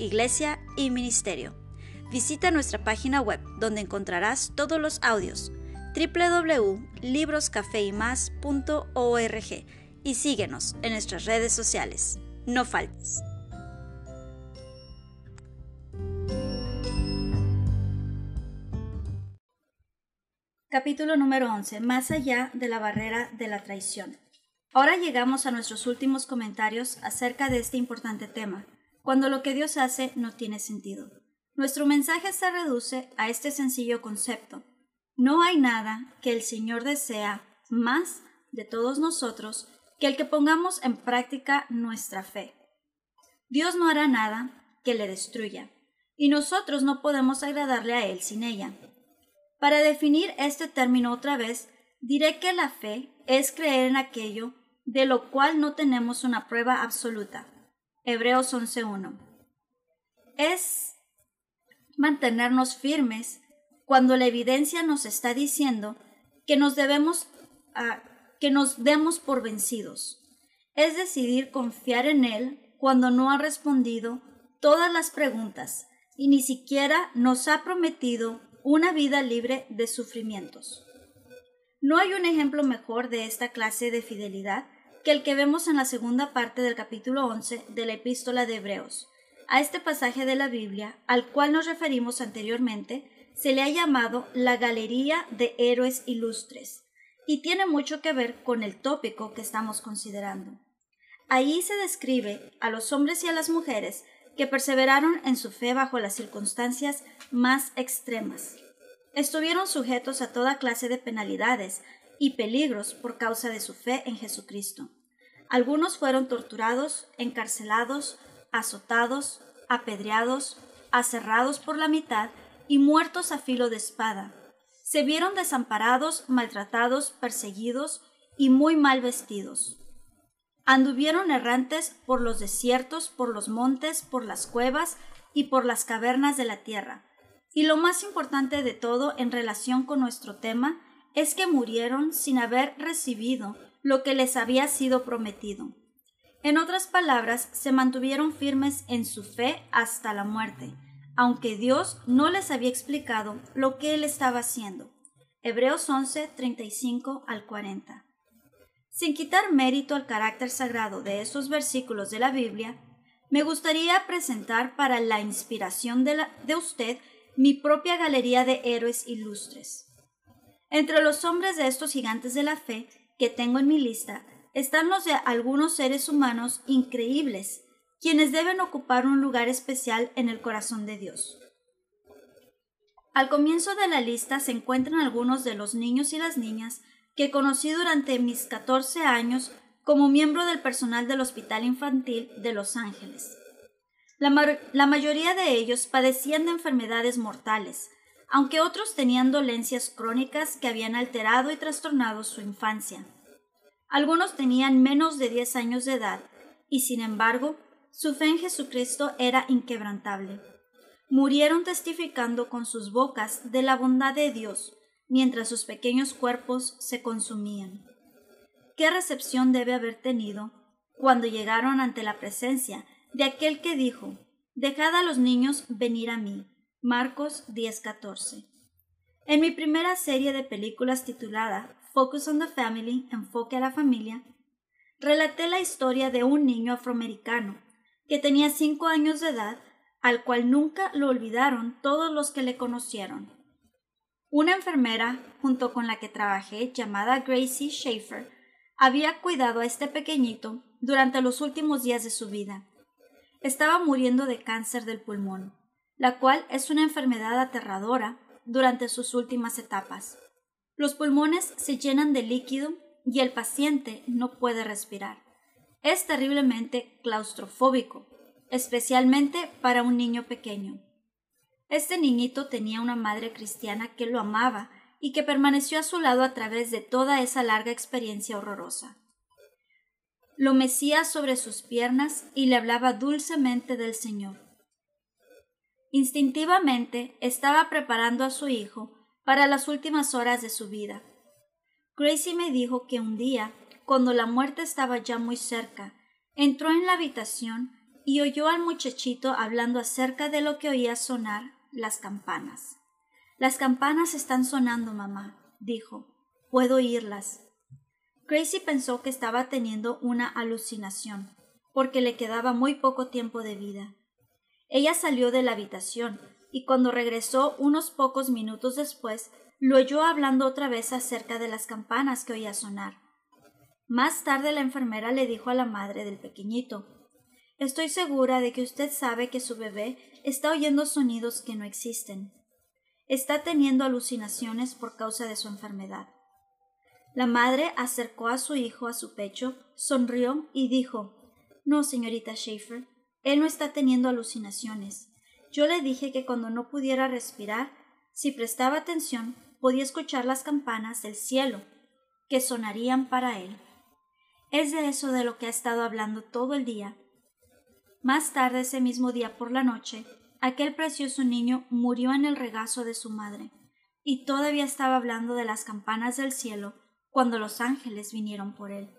iglesia y ministerio. Visita nuestra página web donde encontrarás todos los audios www.libroscafeymas.org y síguenos en nuestras redes sociales. No faltes. Capítulo número 11. Más allá de la barrera de la traición. Ahora llegamos a nuestros últimos comentarios acerca de este importante tema cuando lo que Dios hace no tiene sentido. Nuestro mensaje se reduce a este sencillo concepto. No hay nada que el Señor desea más de todos nosotros que el que pongamos en práctica nuestra fe. Dios no hará nada que le destruya, y nosotros no podemos agradarle a Él sin ella. Para definir este término otra vez, diré que la fe es creer en aquello de lo cual no tenemos una prueba absoluta. Hebreos 11.1. Es mantenernos firmes cuando la evidencia nos está diciendo que nos debemos a, que nos demos por vencidos. Es decidir confiar en Él cuando no ha respondido todas las preguntas y ni siquiera nos ha prometido una vida libre de sufrimientos. No hay un ejemplo mejor de esta clase de fidelidad que el que vemos en la segunda parte del capítulo 11 de la epístola de Hebreos. A este pasaje de la Biblia, al cual nos referimos anteriormente, se le ha llamado la Galería de Héroes Ilustres, y tiene mucho que ver con el tópico que estamos considerando. Ahí se describe a los hombres y a las mujeres que perseveraron en su fe bajo las circunstancias más extremas. Estuvieron sujetos a toda clase de penalidades, y peligros por causa de su fe en Jesucristo. Algunos fueron torturados, encarcelados, azotados, apedreados, aserrados por la mitad y muertos a filo de espada. Se vieron desamparados, maltratados, perseguidos y muy mal vestidos. Anduvieron errantes por los desiertos, por los montes, por las cuevas y por las cavernas de la tierra. Y lo más importante de todo en relación con nuestro tema es que murieron sin haber recibido lo que les había sido prometido. En otras palabras, se mantuvieron firmes en su fe hasta la muerte, aunque Dios no les había explicado lo que Él estaba haciendo. Hebreos 11, 35 al 40. Sin quitar mérito al carácter sagrado de esos versículos de la Biblia, me gustaría presentar para la inspiración de, de usted mi propia galería de héroes ilustres. Entre los hombres de estos gigantes de la fe que tengo en mi lista están los de algunos seres humanos increíbles, quienes deben ocupar un lugar especial en el corazón de Dios. Al comienzo de la lista se encuentran algunos de los niños y las niñas que conocí durante mis 14 años como miembro del personal del Hospital Infantil de Los Ángeles. La, la mayoría de ellos padecían de enfermedades mortales, aunque otros tenían dolencias crónicas que habían alterado y trastornado su infancia. Algunos tenían menos de diez años de edad, y sin embargo, su fe en Jesucristo era inquebrantable. Murieron testificando con sus bocas de la bondad de Dios, mientras sus pequeños cuerpos se consumían. ¿Qué recepción debe haber tenido cuando llegaron ante la presencia de aquel que dijo, Dejad a los niños venir a mí, Marcos 10:14. En mi primera serie de películas titulada Focus on the Family, Enfoque a la Familia, relaté la historia de un niño afroamericano que tenía cinco años de edad, al cual nunca lo olvidaron todos los que le conocieron. Una enfermera, junto con la que trabajé, llamada Gracie Schaefer, había cuidado a este pequeñito durante los últimos días de su vida. Estaba muriendo de cáncer del pulmón la cual es una enfermedad aterradora durante sus últimas etapas. Los pulmones se llenan de líquido y el paciente no puede respirar. Es terriblemente claustrofóbico. especialmente para un niño pequeño. Este niñito tenía una madre cristiana que lo amaba y que permaneció a su lado a través de toda esa larga experiencia horrorosa. Lo mecía sobre sus piernas y le hablaba dulcemente del Señor. Instintivamente estaba preparando a su hijo para las últimas horas de su vida. Gracie me dijo que un día, cuando la muerte estaba ya muy cerca, entró en la habitación y oyó al muchachito hablando acerca de lo que oía sonar las campanas. Las campanas están sonando, mamá, dijo. Puedo oírlas. Gracie pensó que estaba teniendo una alucinación, porque le quedaba muy poco tiempo de vida. Ella salió de la habitación y cuando regresó unos pocos minutos después lo oyó hablando otra vez acerca de las campanas que oía sonar. Más tarde la enfermera le dijo a la madre del pequeñito Estoy segura de que usted sabe que su bebé está oyendo sonidos que no existen. Está teniendo alucinaciones por causa de su enfermedad. La madre acercó a su hijo a su pecho, sonrió y dijo No, señorita Schaefer, él no está teniendo alucinaciones. Yo le dije que cuando no pudiera respirar, si prestaba atención, podía escuchar las campanas del cielo, que sonarían para él. Es de eso de lo que ha estado hablando todo el día. Más tarde ese mismo día por la noche, aquel precioso niño murió en el regazo de su madre, y todavía estaba hablando de las campanas del cielo cuando los ángeles vinieron por él.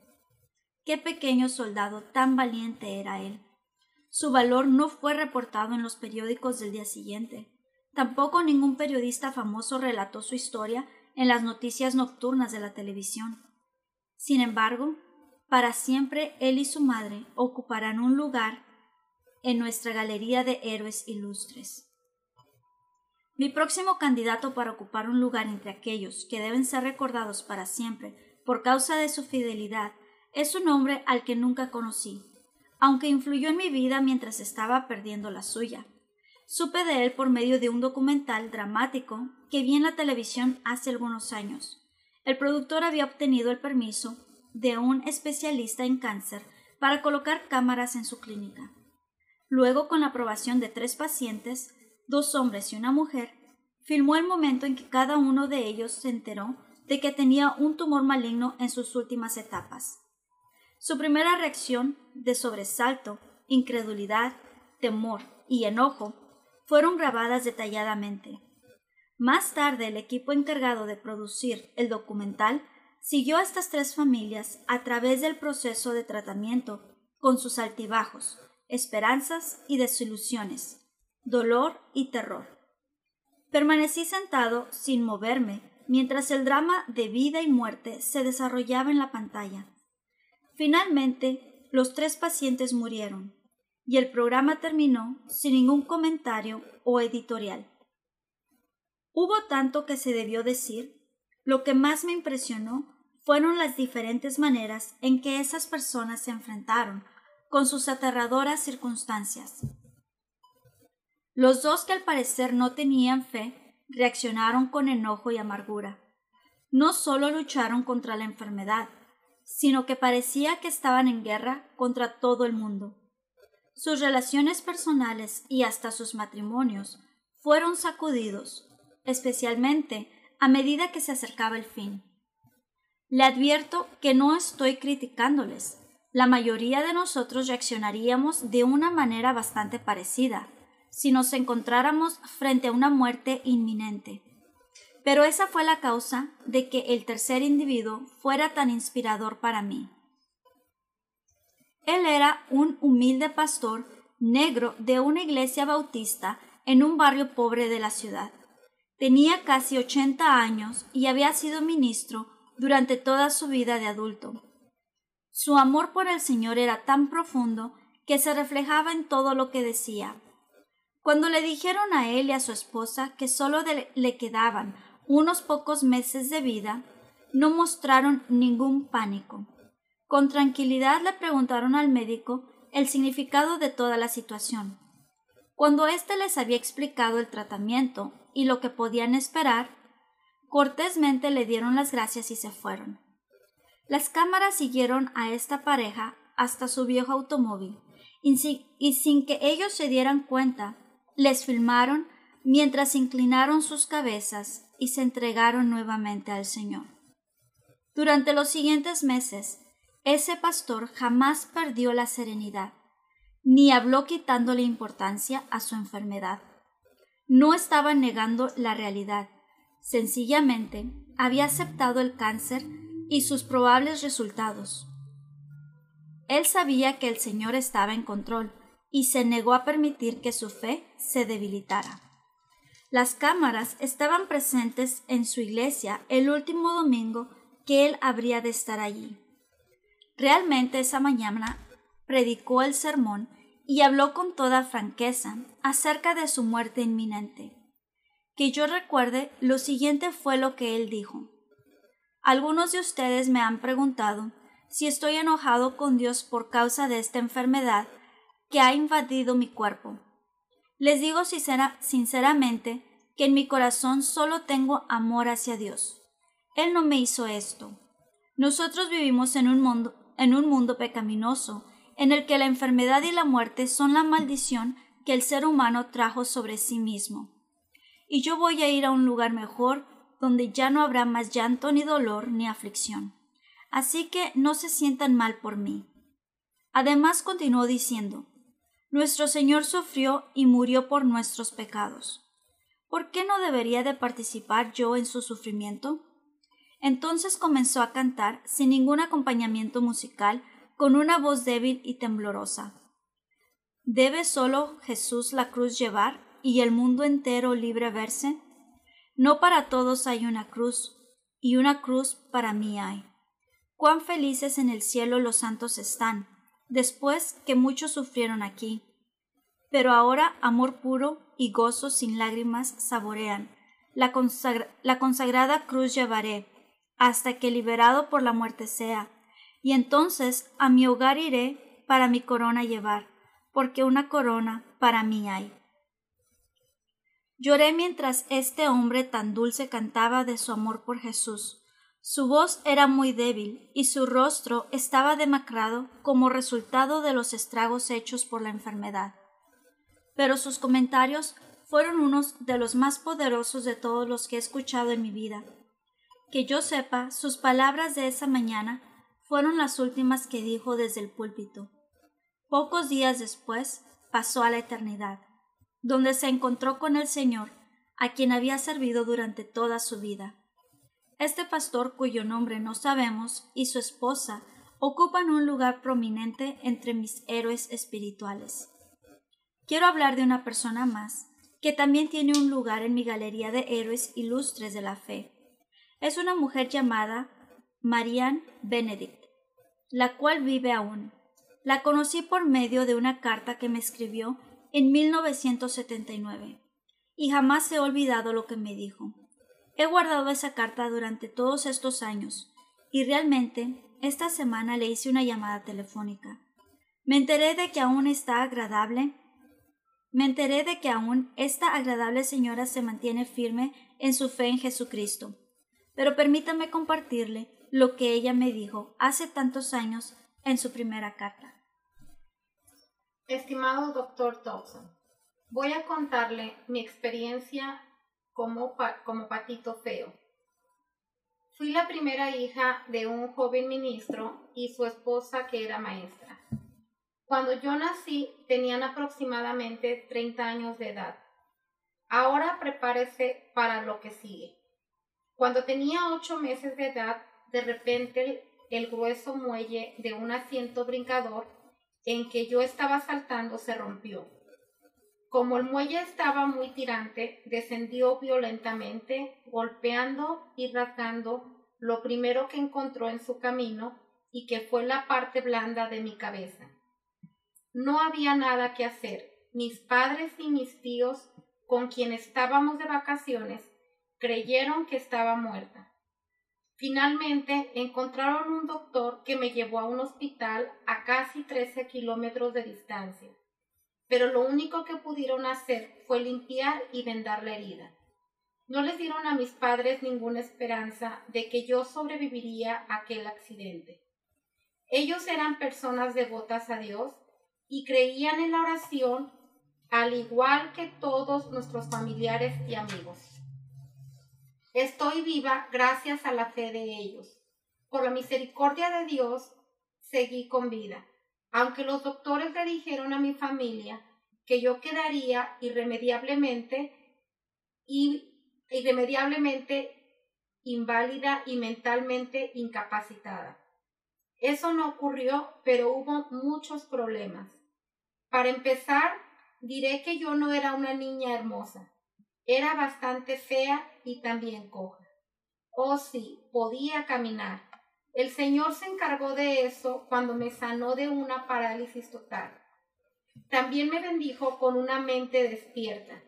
Qué pequeño soldado tan valiente era él. Su valor no fue reportado en los periódicos del día siguiente. Tampoco ningún periodista famoso relató su historia en las noticias nocturnas de la televisión. Sin embargo, para siempre él y su madre ocuparán un lugar en nuestra galería de héroes ilustres. Mi próximo candidato para ocupar un lugar entre aquellos que deben ser recordados para siempre por causa de su fidelidad es un hombre al que nunca conocí, aunque influyó en mi vida mientras estaba perdiendo la suya. Supe de él por medio de un documental dramático que vi en la televisión hace algunos años. El productor había obtenido el permiso de un especialista en cáncer para colocar cámaras en su clínica. Luego, con la aprobación de tres pacientes, dos hombres y una mujer, filmó el momento en que cada uno de ellos se enteró de que tenía un tumor maligno en sus últimas etapas. Su primera reacción de sobresalto, incredulidad, temor y enojo fueron grabadas detalladamente. Más tarde el equipo encargado de producir el documental siguió a estas tres familias a través del proceso de tratamiento con sus altibajos, esperanzas y desilusiones, dolor y terror. Permanecí sentado sin moverme mientras el drama de vida y muerte se desarrollaba en la pantalla. Finalmente, los tres pacientes murieron y el programa terminó sin ningún comentario o editorial. Hubo tanto que se debió decir. Lo que más me impresionó fueron las diferentes maneras en que esas personas se enfrentaron con sus aterradoras circunstancias. Los dos que al parecer no tenían fe reaccionaron con enojo y amargura. No solo lucharon contra la enfermedad, sino que parecía que estaban en guerra contra todo el mundo. Sus relaciones personales y hasta sus matrimonios fueron sacudidos, especialmente a medida que se acercaba el fin. Le advierto que no estoy criticándoles. La mayoría de nosotros reaccionaríamos de una manera bastante parecida si nos encontráramos frente a una muerte inminente. Pero esa fue la causa de que el tercer individuo fuera tan inspirador para mí. Él era un humilde pastor negro de una iglesia bautista en un barrio pobre de la ciudad. Tenía casi ochenta años y había sido ministro durante toda su vida de adulto. Su amor por el Señor era tan profundo que se reflejaba en todo lo que decía. Cuando le dijeron a él y a su esposa que solo le quedaban unos pocos meses de vida, no mostraron ningún pánico. Con tranquilidad le preguntaron al médico el significado de toda la situación. Cuando éste les había explicado el tratamiento y lo que podían esperar, cortésmente le dieron las gracias y se fueron. Las cámaras siguieron a esta pareja hasta su viejo automóvil y sin, que ellos se dieran cuenta, les filmaron mientras inclinaron sus cabezas y se entregaron nuevamente al Señor. Durante los siguientes meses, ese pastor jamás perdió la serenidad, ni habló quitándole importancia a su enfermedad. No estaba negando la realidad, sencillamente había aceptado el cáncer y sus probables resultados. Él sabía que el Señor estaba en control y se negó a permitir que su fe se debilitara. Las cámaras estaban presentes en su iglesia el último domingo que él habría de estar allí. Realmente esa mañana predicó el sermón y habló con toda franqueza acerca de su muerte inminente. Que yo recuerde, lo siguiente fue lo que él dijo. Algunos de ustedes me han preguntado si estoy enojado con Dios por causa de esta enfermedad que ha invadido mi cuerpo. Les digo sinceramente que en mi corazón solo tengo amor hacia Dios. Él no me hizo esto. Nosotros vivimos en un mundo, en un mundo pecaminoso, en el que la enfermedad y la muerte son la maldición que el ser humano trajo sobre sí mismo. Y yo voy a ir a un lugar mejor donde ya no habrá más llanto ni dolor ni aflicción así que no se sientan mal por mí. Además continuó diciendo, Nuestro Señor sufrió y murió por nuestros pecados. ¿Por qué no debería de participar yo en su sufrimiento? Entonces comenzó a cantar sin ningún acompañamiento musical, con una voz débil y temblorosa. ¿Debe solo Jesús la cruz llevar y el mundo entero libre verse? No para todos hay una cruz, y una cruz para mí hay cuán felices en el cielo los santos están, después que muchos sufrieron aquí. Pero ahora amor puro y gozo sin lágrimas saborean. La, la consagrada cruz llevaré, hasta que liberado por la muerte sea, y entonces a mi hogar iré para mi corona llevar, porque una corona para mí hay. Lloré mientras este hombre tan dulce cantaba de su amor por Jesús. Su voz era muy débil y su rostro estaba demacrado como resultado de los estragos hechos por la enfermedad. Pero sus comentarios fueron unos de los más poderosos de todos los que he escuchado en mi vida. Que yo sepa, sus palabras de esa mañana fueron las últimas que dijo desde el púlpito. Pocos días después pasó a la eternidad, donde se encontró con el Señor, a quien había servido durante toda su vida. Este pastor, cuyo nombre no sabemos, y su esposa ocupan un lugar prominente entre mis héroes espirituales. Quiero hablar de una persona más, que también tiene un lugar en mi galería de héroes ilustres de la fe. Es una mujer llamada Marianne Benedict, la cual vive aún. La conocí por medio de una carta que me escribió en 1979 y jamás he olvidado lo que me dijo. He guardado esa carta durante todos estos años y realmente esta semana le hice una llamada telefónica. Me enteré de que aún está agradable. Me enteré de que aún esta agradable señora se mantiene firme en su fe en Jesucristo. Pero permítame compartirle lo que ella me dijo hace tantos años en su primera carta. Estimado doctor Thompson, voy a contarle mi experiencia como, como patito feo. Fui la primera hija de un joven ministro y su esposa que era maestra. Cuando yo nací tenían aproximadamente 30 años de edad. Ahora prepárese para lo que sigue. Cuando tenía ocho meses de edad, de repente el grueso muelle de un asiento brincador en que yo estaba saltando se rompió. Como el muelle estaba muy tirante, descendió violentamente, golpeando y rasgando lo primero que encontró en su camino y que fue la parte blanda de mi cabeza. No había nada que hacer. Mis padres y mis tíos, con quien estábamos de vacaciones, creyeron que estaba muerta. Finalmente encontraron un doctor que me llevó a un hospital a casi 13 kilómetros de distancia pero lo único que pudieron hacer fue limpiar y vendar la herida. No les dieron a mis padres ninguna esperanza de que yo sobreviviría a aquel accidente. Ellos eran personas devotas a Dios y creían en la oración al igual que todos nuestros familiares y amigos. Estoy viva gracias a la fe de ellos. Por la misericordia de Dios, seguí con vida, aunque los doctores le dijeron a mi familia que yo quedaría irremediablemente y irremediablemente inválida y mentalmente incapacitada. Eso no ocurrió, pero hubo muchos problemas. Para empezar, diré que yo no era una niña hermosa. Era bastante fea y también coja. Oh sí, podía caminar. El Señor se encargó de eso cuando me sanó de una parálisis total. También me bendijo con una mente despierta.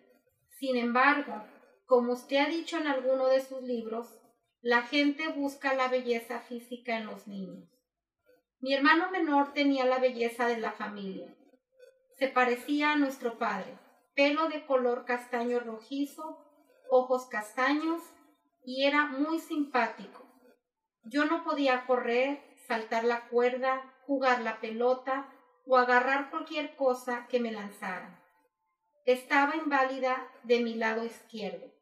Sin embargo, como usted ha dicho en alguno de sus libros, la gente busca la belleza física en los niños. Mi hermano menor tenía la belleza de la familia. Se parecía a nuestro padre, pelo de color castaño rojizo, ojos castaños y era muy simpático. Yo no podía correr, saltar la cuerda, jugar la pelota o agarrar cualquier cosa que me lanzara. Estaba inválida de mi lado izquierdo.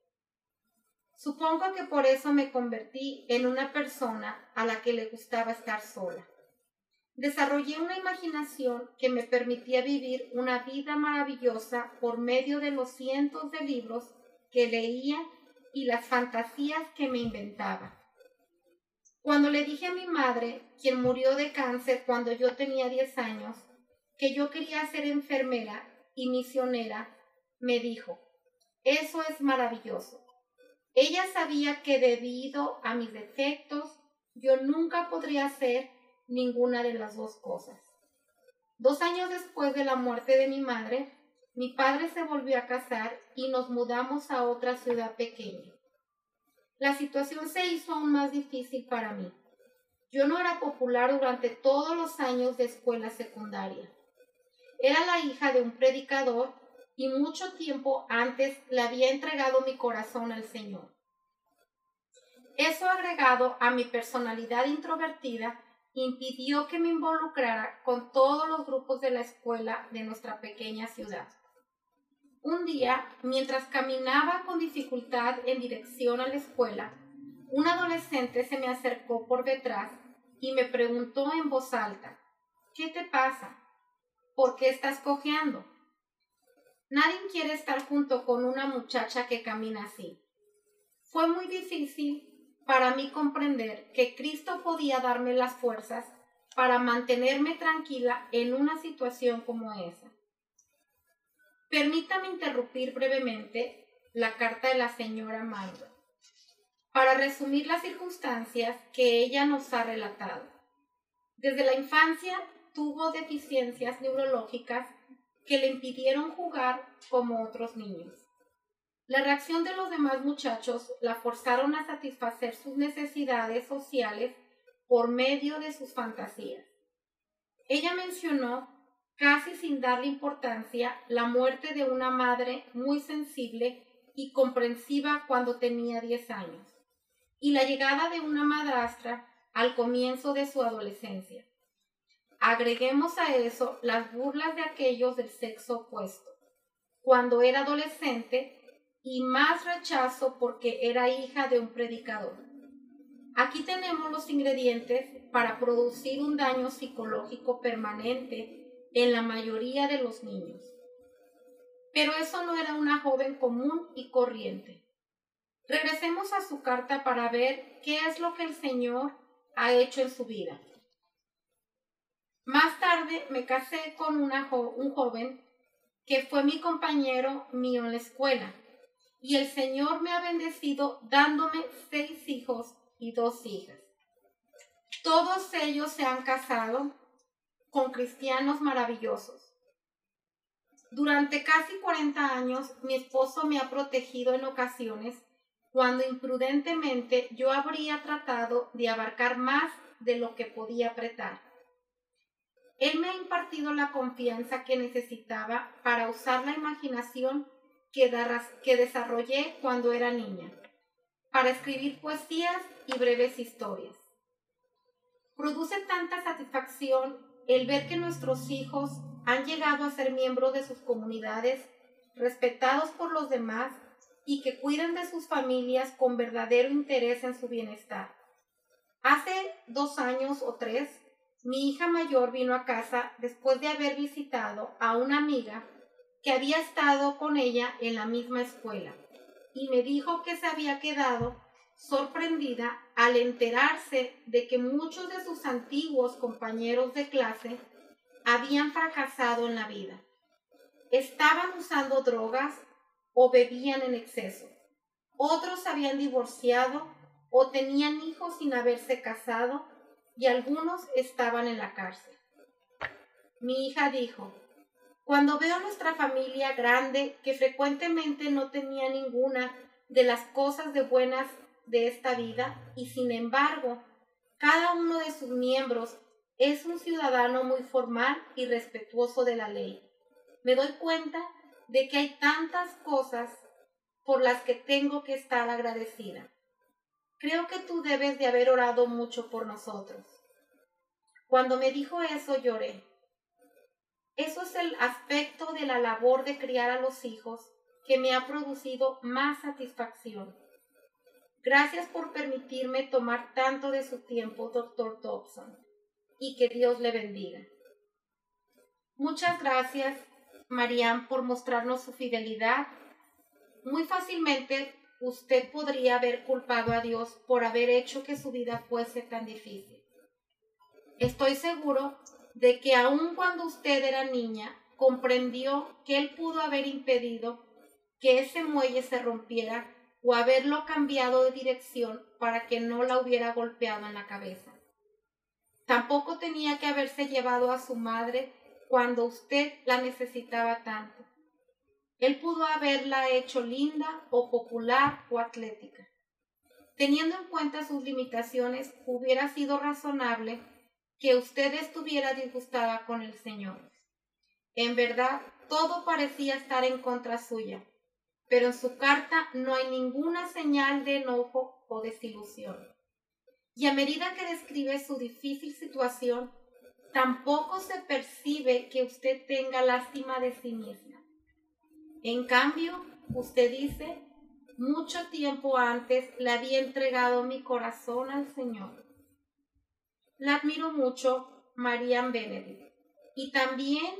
Supongo que por eso me convertí en una persona a la que le gustaba estar sola. Desarrollé una imaginación que me permitía vivir una vida maravillosa por medio de los cientos de libros que leía y las fantasías que me inventaba. Cuando le dije a mi madre, quien murió de cáncer cuando yo tenía 10 años, que yo quería ser enfermera y misionera, me dijo, eso es maravilloso. Ella sabía que debido a mis defectos, yo nunca podría hacer ninguna de las dos cosas. Dos años después de la muerte de mi madre, mi padre se volvió a casar y nos mudamos a otra ciudad pequeña. La situación se hizo aún más difícil para mí. Yo no era popular durante todos los años de escuela secundaria. Era la hija de un predicador y mucho tiempo antes le había entregado mi corazón al Señor. Eso agregado a mi personalidad introvertida impidió que me involucrara con todos los grupos de la escuela de nuestra pequeña ciudad. Un día, mientras caminaba con dificultad en dirección a la escuela, un adolescente se me acercó por detrás y me preguntó en voz alta, ¿qué te pasa? ¿Por qué estás cojeando? Nadie quiere estar junto con una muchacha que camina así. Fue muy difícil para mí comprender que Cristo podía darme las fuerzas para mantenerme tranquila en una situación como esa. Permítame interrumpir brevemente la carta de la señora Mando para resumir las circunstancias que ella nos ha relatado. Desde la infancia tuvo deficiencias neurológicas que le impidieron jugar como otros niños. La reacción de los demás muchachos la forzaron a satisfacer sus necesidades sociales por medio de sus fantasías. Ella mencionó, casi sin darle importancia, la muerte de una madre muy sensible y comprensiva cuando tenía 10 años, y la llegada de una madrastra al comienzo de su adolescencia. Agreguemos a eso las burlas de aquellos del sexo opuesto. Cuando era adolescente, y más rechazo porque era hija de un predicador. Aquí tenemos los ingredientes para producir un daño psicológico permanente en la mayoría de los niños. Pero eso no era una joven común y corriente. Regresemos a su carta para ver qué es lo que el Señor ha hecho en su vida. Más tarde me casé con una un joven que fue mi compañero mío en la escuela, y el Señor me ha bendecido dándome seis hijos y dos hijas. Todos ellos se han casado con cristianos maravillosos. Durante casi 40 años mi esposo me ha protegido en ocasiones cuando imprudentemente yo habría tratado de abarcar más de lo que podía apretar. Él me ha impartido la confianza que necesitaba para usar la imaginación que, desarrollé cuando era niña, para escribir poesías y breves historias. Produce tanta satisfacción el ver que nuestros hijos han llegado a ser miembros de sus comunidades, respetados por los demás y que cuidan de sus familias con verdadero interés en su bienestar. Hace dos años o tres, mi hija mayor vino a casa después de haber visitado a una amiga que había estado con ella en la misma escuela y me dijo que se había quedado sorprendida al enterarse de que muchos de sus antiguos compañeros de clase habían fracasado en la vida. Estaban usando drogas o bebían en exceso. Otros habían divorciado o tenían hijos sin haberse casado y algunos estaban en la cárcel. Mi hija dijo, cuando veo nuestra familia grande que frecuentemente no tenía ninguna de las cosas de buenas de esta vida y sin embargo cada uno de sus miembros es un ciudadano muy formal y respetuoso de la ley. Me doy cuenta de que hay tantas cosas por las que tengo que estar agradecida. Creo que tú debes de haber orado mucho por nosotros. Cuando me dijo eso lloré. Eso es el aspecto de la labor de criar a los hijos que me ha producido más satisfacción. Gracias por permitirme tomar tanto de su tiempo, doctor Dobson, y que Dios le bendiga. Muchas gracias, Marianne, por mostrarnos su fidelidad. Muy fácilmente usted podría haber culpado a Dios por haber hecho que su vida fuese tan difícil. Estoy seguro de que aun cuando usted era niña, comprendió que Él pudo haber impedido que ese muelle se rompiera o haberlo cambiado de dirección para que no la hubiera golpeado en la cabeza. Tampoco tenía que haberse llevado a su madre cuando usted la necesitaba tanto. Él pudo haberla hecho linda o popular o atlética. Teniendo en cuenta sus limitaciones, hubiera sido razonable que usted estuviera disgustada con el Señor. En verdad, todo parecía estar en contra suya pero en su carta no hay ninguna señal de enojo o desilusión. Y a medida que describe su difícil situación, tampoco se percibe que usted tenga lástima de sí misma. En cambio, usted dice, mucho tiempo antes le había entregado mi corazón al Señor. La admiro mucho, Marian Benedict. Y también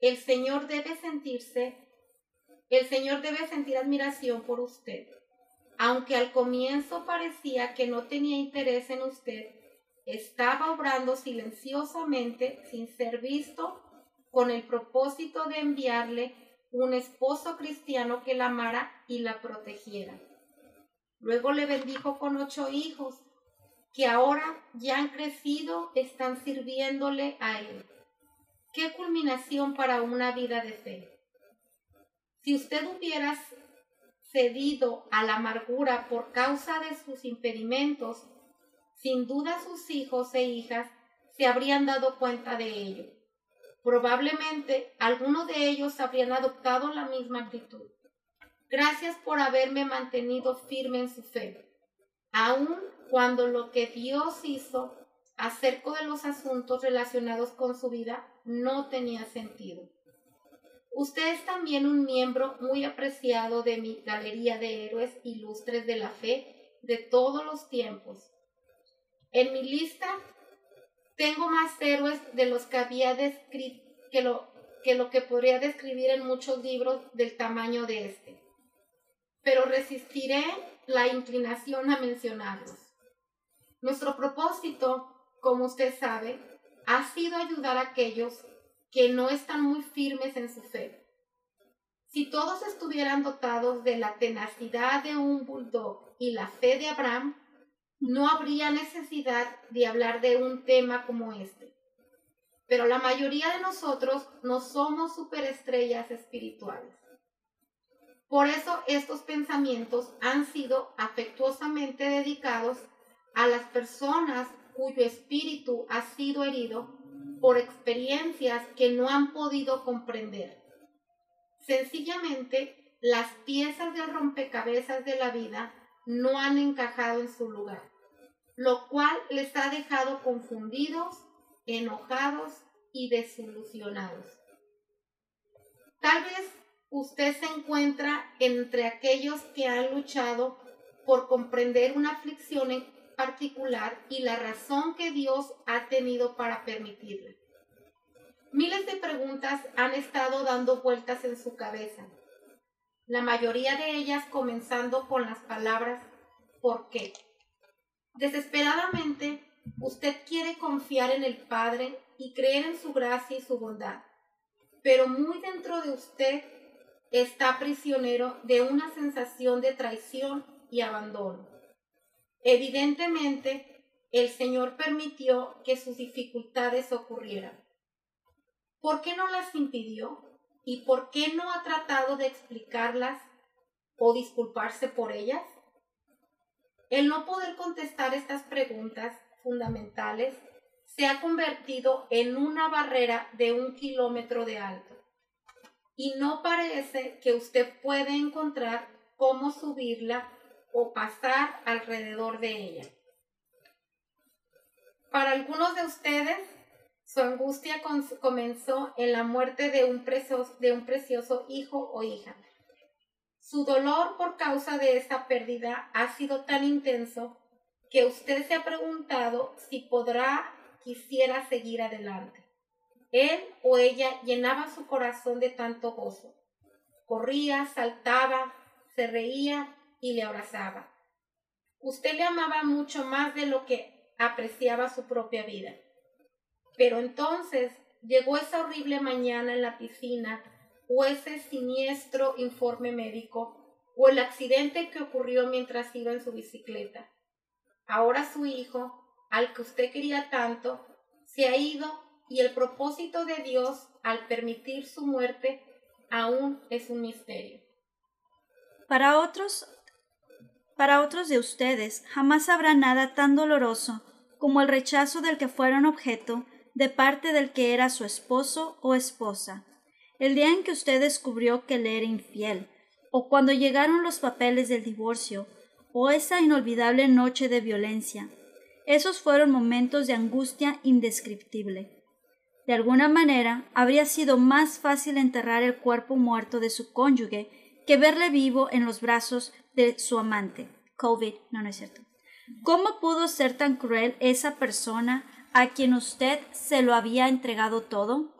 el Señor debe sentirse el Señor debe sentir admiración por usted. Aunque al comienzo parecía que no tenía interés en usted, estaba obrando silenciosamente sin ser visto con el propósito de enviarle un esposo cristiano que la amara y la protegiera. Luego le bendijo con ocho hijos que ahora ya han crecido, están sirviéndole a él. Qué culminación para una vida de fe. Si usted hubiera cedido a la amargura por causa de sus impedimentos, sin duda sus hijos e hijas se habrían dado cuenta de ello. Probablemente algunos de ellos habrían adoptado la misma actitud. Gracias por haberme mantenido firme en su fe, aun cuando lo que Dios hizo acerca de los asuntos relacionados con su vida no tenía sentido. Usted es también un miembro muy apreciado de mi galería de héroes ilustres de la fe de todos los tiempos. En mi lista tengo más héroes de los que había descrito que lo, que lo que podría describir en muchos libros del tamaño de este. Pero resistiré la inclinación a mencionarlos. Nuestro propósito, como usted sabe, ha sido ayudar a aquellos que no están muy firmes en su fe. Si todos estuvieran dotados de la tenacidad de un bulldog y la fe de Abraham, no habría necesidad de hablar de un tema como este. Pero la mayoría de nosotros no somos superestrellas espirituales. Por eso estos pensamientos han sido afectuosamente dedicados a las personas cuyo espíritu ha sido herido por experiencias que no han podido comprender. Sencillamente, las piezas del rompecabezas de la vida no han encajado en su lugar, lo cual les ha dejado confundidos, enojados y desilusionados. Tal vez usted se encuentra entre aquellos que han luchado por comprender una aflicción particular y la razón que Dios ha tenido para permitirla. Miles de preguntas han estado dando vueltas en su cabeza, la mayoría de ellas comenzando con las palabras ¿por qué? Desesperadamente, usted quiere confiar en el Padre y creer en su gracia y su bondad, pero muy dentro de usted está prisionero de una sensación de traición y abandono. Evidentemente, el Señor permitió que sus dificultades ocurrieran. ¿Por qué no las impidió? ¿Y por qué no ha tratado de explicarlas o disculparse por ellas? El no poder contestar estas preguntas fundamentales se ha convertido en una barrera de un kilómetro de alto. Y no parece que usted puede encontrar cómo subirla o pasar alrededor de ella. Para algunos de ustedes, su angustia comenzó en la muerte de un, precioso, de un precioso hijo o hija. Su dolor por causa de esta pérdida ha sido tan intenso que usted se ha preguntado si podrá, quisiera seguir adelante. Él o ella llenaba su corazón de tanto gozo. Corría, saltaba, se reía y le abrazaba. Usted le amaba mucho más de lo que apreciaba su propia vida. Pero entonces llegó esa horrible mañana en la piscina o ese siniestro informe médico o el accidente que ocurrió mientras iba en su bicicleta. Ahora su hijo, al que usted quería tanto, se ha ido y el propósito de Dios al permitir su muerte aún es un misterio. Para otros, para otros de ustedes jamás habrá nada tan doloroso como el rechazo del que fueron objeto de parte del que era su esposo o esposa. El día en que usted descubrió que le era infiel, o cuando llegaron los papeles del divorcio, o esa inolvidable noche de violencia. Esos fueron momentos de angustia indescriptible. De alguna manera, habría sido más fácil enterrar el cuerpo muerto de su cónyuge que verle vivo en los brazos de su amante. COVID, no, no es cierto. ¿Cómo pudo ser tan cruel esa persona a quien usted se lo había entregado todo?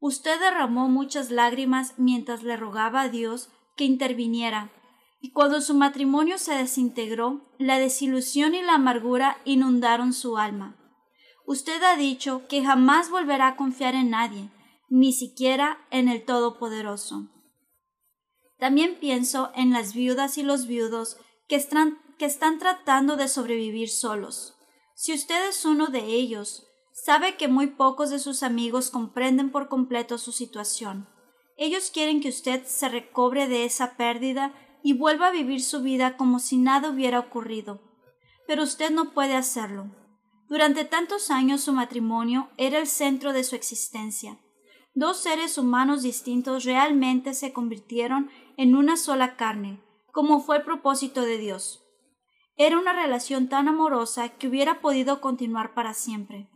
Usted derramó muchas lágrimas mientras le rogaba a Dios que interviniera, y cuando su matrimonio se desintegró, la desilusión y la amargura inundaron su alma. Usted ha dicho que jamás volverá a confiar en nadie, ni siquiera en el Todopoderoso. También pienso en las viudas y los viudos que están, que están tratando de sobrevivir solos. Si usted es uno de ellos, sabe que muy pocos de sus amigos comprenden por completo su situación. Ellos quieren que usted se recobre de esa pérdida y vuelva a vivir su vida como si nada hubiera ocurrido. Pero usted no puede hacerlo. Durante tantos años su matrimonio era el centro de su existencia. Dos seres humanos distintos realmente se convirtieron en una sola carne, como fue el propósito de Dios. Era una relación tan amorosa que hubiera podido continuar para siempre.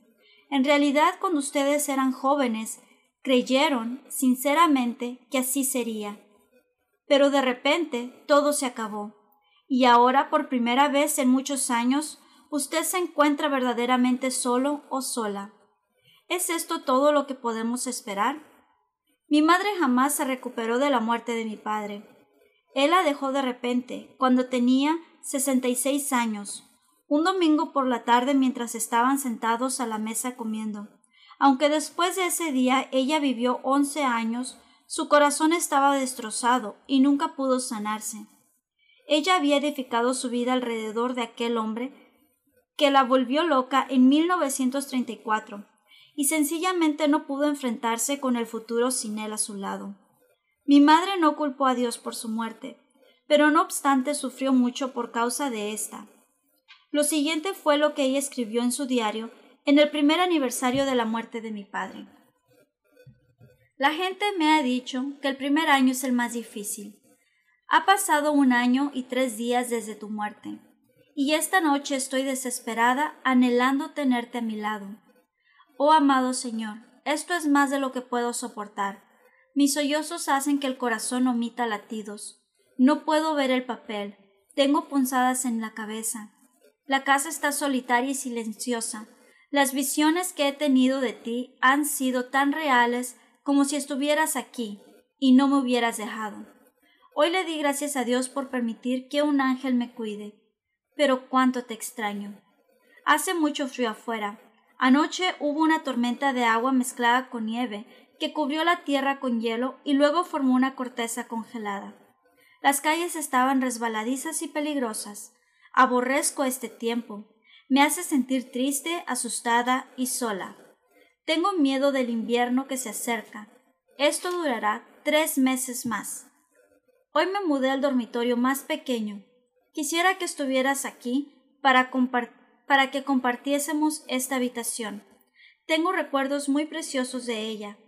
En realidad, cuando ustedes eran jóvenes, creyeron sinceramente que así sería. Pero de repente todo se acabó, y ahora por primera vez en muchos años usted se encuentra verdaderamente solo o sola. ¿Es esto todo lo que podemos esperar? Mi madre jamás se recuperó de la muerte de mi padre. Él la dejó de repente, cuando tenía sesenta y seis años, un domingo por la tarde mientras estaban sentados a la mesa comiendo. Aunque después de ese día ella vivió once años, su corazón estaba destrozado y nunca pudo sanarse. Ella había edificado su vida alrededor de aquel hombre que la volvió loca en 1934 y sencillamente no pudo enfrentarse con el futuro sin él a su lado. Mi madre no culpó a Dios por su muerte, pero no obstante sufrió mucho por causa de esta. Lo siguiente fue lo que ella escribió en su diario en el primer aniversario de la muerte de mi padre. La gente me ha dicho que el primer año es el más difícil. Ha pasado un año y tres días desde tu muerte, y esta noche estoy desesperada anhelando tenerte a mi lado. Oh amado Señor, esto es más de lo que puedo soportar. Mis sollozos hacen que el corazón omita latidos. No puedo ver el papel. Tengo punzadas en la cabeza. La casa está solitaria y silenciosa. Las visiones que he tenido de ti han sido tan reales como si estuvieras aquí y no me hubieras dejado. Hoy le di gracias a Dios por permitir que un ángel me cuide. Pero cuánto te extraño. Hace mucho frío afuera. Anoche hubo una tormenta de agua mezclada con nieve que cubrió la tierra con hielo y luego formó una corteza congelada. Las calles estaban resbaladizas y peligrosas. Aborrezco este tiempo. Me hace sentir triste, asustada y sola. Tengo miedo del invierno que se acerca. Esto durará tres meses más. Hoy me mudé al dormitorio más pequeño. Quisiera que estuvieras aquí para, para que compartiésemos esta habitación. Tengo recuerdos muy preciosos de ella.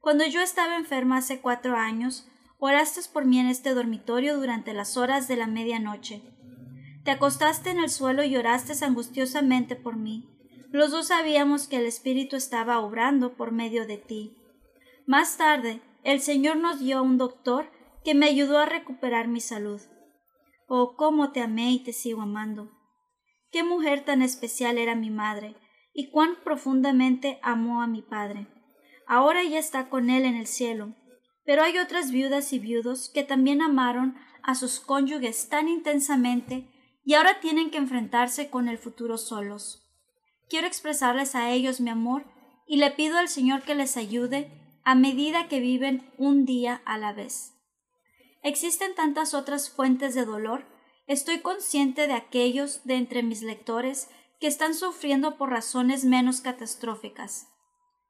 Cuando yo estaba enferma hace cuatro años, oraste por mí en este dormitorio durante las horas de la medianoche. Te acostaste en el suelo y lloraste angustiosamente por mí. Los dos sabíamos que el Espíritu estaba obrando por medio de ti. Más tarde, el Señor nos dio a un doctor que me ayudó a recuperar mi salud. Oh, cómo te amé y te sigo amando. Qué mujer tan especial era mi madre, y cuán profundamente amó a mi padre. Ahora ella está con él en el cielo. Pero hay otras viudas y viudos que también amaron a sus cónyuges tan intensamente y ahora tienen que enfrentarse con el futuro solos. Quiero expresarles a ellos mi amor y le pido al Señor que les ayude a medida que viven un día a la vez. Existen tantas otras fuentes de dolor. Estoy consciente de aquellos de entre mis lectores que están sufriendo por razones menos catastróficas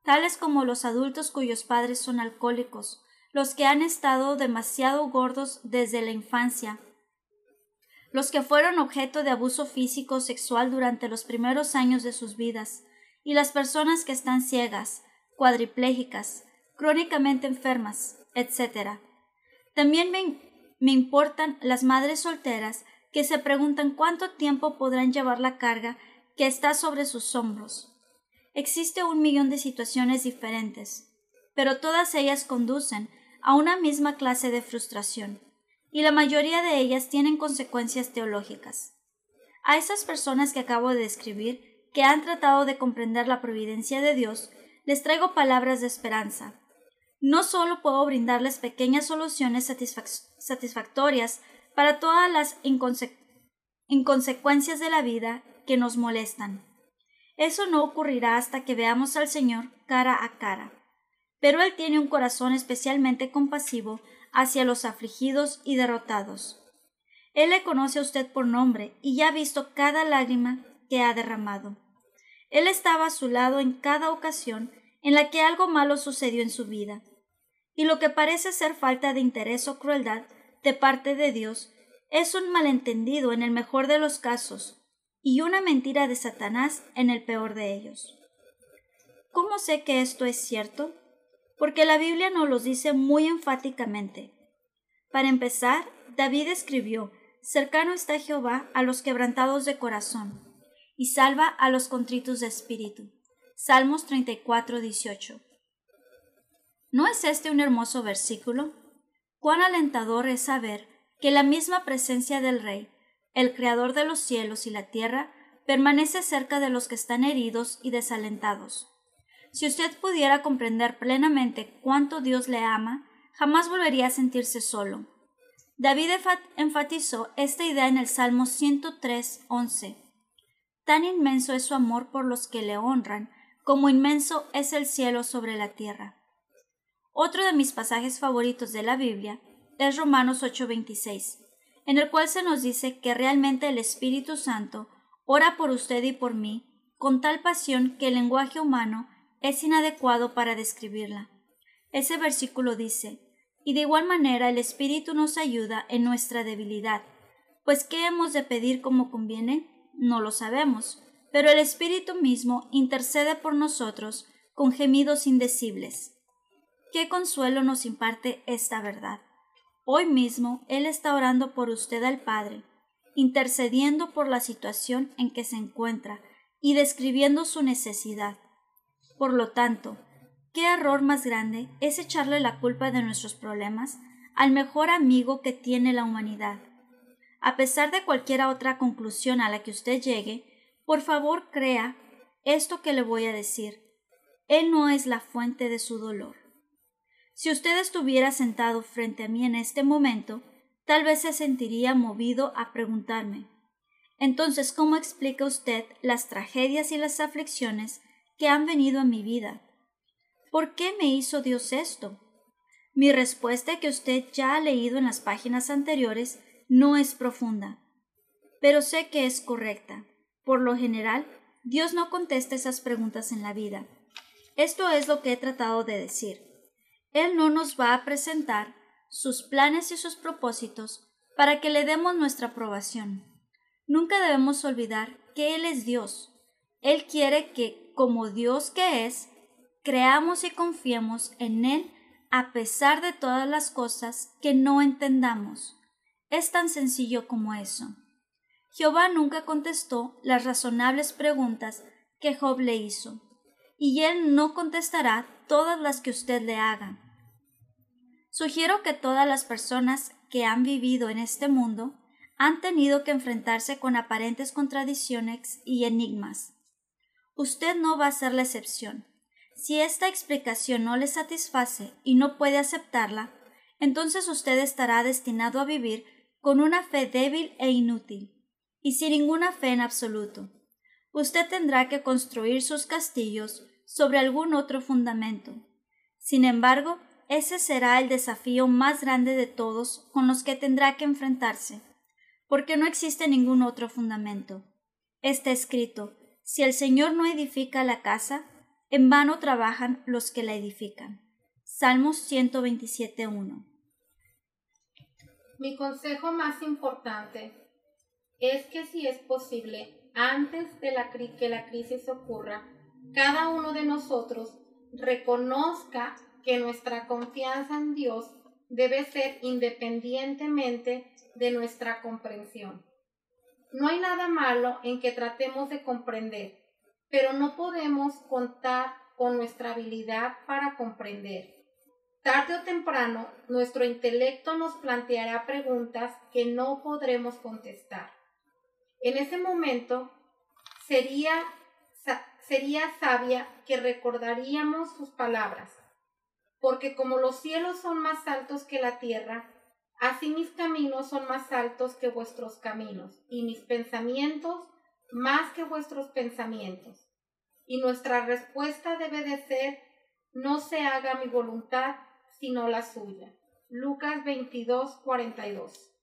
tales como los adultos cuyos padres son alcohólicos, los que han estado demasiado gordos desde la infancia, los que fueron objeto de abuso físico o sexual durante los primeros años de sus vidas, y las personas que están ciegas, cuadriplégicas, crónicamente enfermas, etc. También me, me importan las madres solteras que se preguntan cuánto tiempo podrán llevar la carga que está sobre sus hombros. Existe un millón de situaciones diferentes, pero todas ellas conducen a una misma clase de frustración, y la mayoría de ellas tienen consecuencias teológicas. A esas personas que acabo de describir, que han tratado de comprender la providencia de Dios, les traigo palabras de esperanza. No solo puedo brindarles pequeñas soluciones satisfactorias para todas las inconsecuencias de la vida que nos molestan, eso no ocurrirá hasta que veamos al Señor cara a cara. Pero Él tiene un corazón especialmente compasivo hacia los afligidos y derrotados. Él le conoce a usted por nombre y ya ha visto cada lágrima que ha derramado. Él estaba a su lado en cada ocasión en la que algo malo sucedió en su vida. Y lo que parece ser falta de interés o crueldad de parte de Dios es un malentendido en el mejor de los casos, y una mentira de Satanás en el peor de ellos. ¿Cómo sé que esto es cierto? Porque la Biblia nos lo dice muy enfáticamente. Para empezar, David escribió, Cercano está Jehová a los quebrantados de corazón, y salva a los contritos de espíritu. Salmos 34, 18. ¿No es este un hermoso versículo? Cuán alentador es saber que la misma presencia del Rey el Creador de los cielos y la tierra, permanece cerca de los que están heridos y desalentados. Si usted pudiera comprender plenamente cuánto Dios le ama, jamás volvería a sentirse solo. David enfatizó esta idea en el Salmo 103, 11. Tan inmenso es su amor por los que le honran, como inmenso es el cielo sobre la tierra. Otro de mis pasajes favoritos de la Biblia es Romanos 8:26 en el cual se nos dice que realmente el Espíritu Santo ora por usted y por mí con tal pasión que el lenguaje humano es inadecuado para describirla. Ese versículo dice, y de igual manera el Espíritu nos ayuda en nuestra debilidad, pues ¿qué hemos de pedir como conviene? No lo sabemos, pero el Espíritu mismo intercede por nosotros con gemidos indecibles. ¿Qué consuelo nos imparte esta verdad? Hoy mismo Él está orando por usted al Padre, intercediendo por la situación en que se encuentra y describiendo su necesidad. Por lo tanto, ¿Qué error más grande es echarle la culpa de nuestros problemas al mejor amigo que tiene la humanidad? A pesar de cualquier otra conclusión a la que usted llegue, por favor crea esto que le voy a decir. Él no es la fuente de su dolor. Si usted estuviera sentado frente a mí en este momento, tal vez se sentiría movido a preguntarme entonces, ¿cómo explica usted las tragedias y las aflicciones que han venido a mi vida? ¿Por qué me hizo Dios esto? Mi respuesta que usted ya ha leído en las páginas anteriores no es profunda, pero sé que es correcta. Por lo general, Dios no contesta esas preguntas en la vida. Esto es lo que he tratado de decir. Él no nos va a presentar sus planes y sus propósitos para que le demos nuestra aprobación. Nunca debemos olvidar que Él es Dios. Él quiere que, como Dios que es, creamos y confiemos en Él a pesar de todas las cosas que no entendamos. Es tan sencillo como eso. Jehová nunca contestó las razonables preguntas que Job le hizo, y él no contestará todas las que usted le haga. Sugiero que todas las personas que han vivido en este mundo han tenido que enfrentarse con aparentes contradicciones y enigmas. Usted no va a ser la excepción. Si esta explicación no le satisface y no puede aceptarla, entonces usted estará destinado a vivir con una fe débil e inútil, y sin ninguna fe en absoluto. Usted tendrá que construir sus castillos sobre algún otro fundamento. Sin embargo, ese será el desafío más grande de todos con los que tendrá que enfrentarse porque no existe ningún otro fundamento. Está escrito, si el Señor no edifica la casa, en vano trabajan los que la edifican. Salmos 127.1. Mi consejo más importante es que si es posible, antes de la que la crisis ocurra, cada uno de nosotros reconozca que nuestra confianza en Dios debe ser independientemente de nuestra comprensión. No hay nada malo en que tratemos de comprender, pero no podemos contar con nuestra habilidad para comprender. Tarde o temprano, nuestro intelecto nos planteará preguntas que no podremos contestar. En ese momento, sería, sería sabia que recordaríamos sus palabras porque como los cielos son más altos que la tierra, así mis caminos son más altos que vuestros caminos, y mis pensamientos más que vuestros pensamientos. Y nuestra respuesta debe de ser, no se haga mi voluntad, sino la suya. Lucas 22, 42.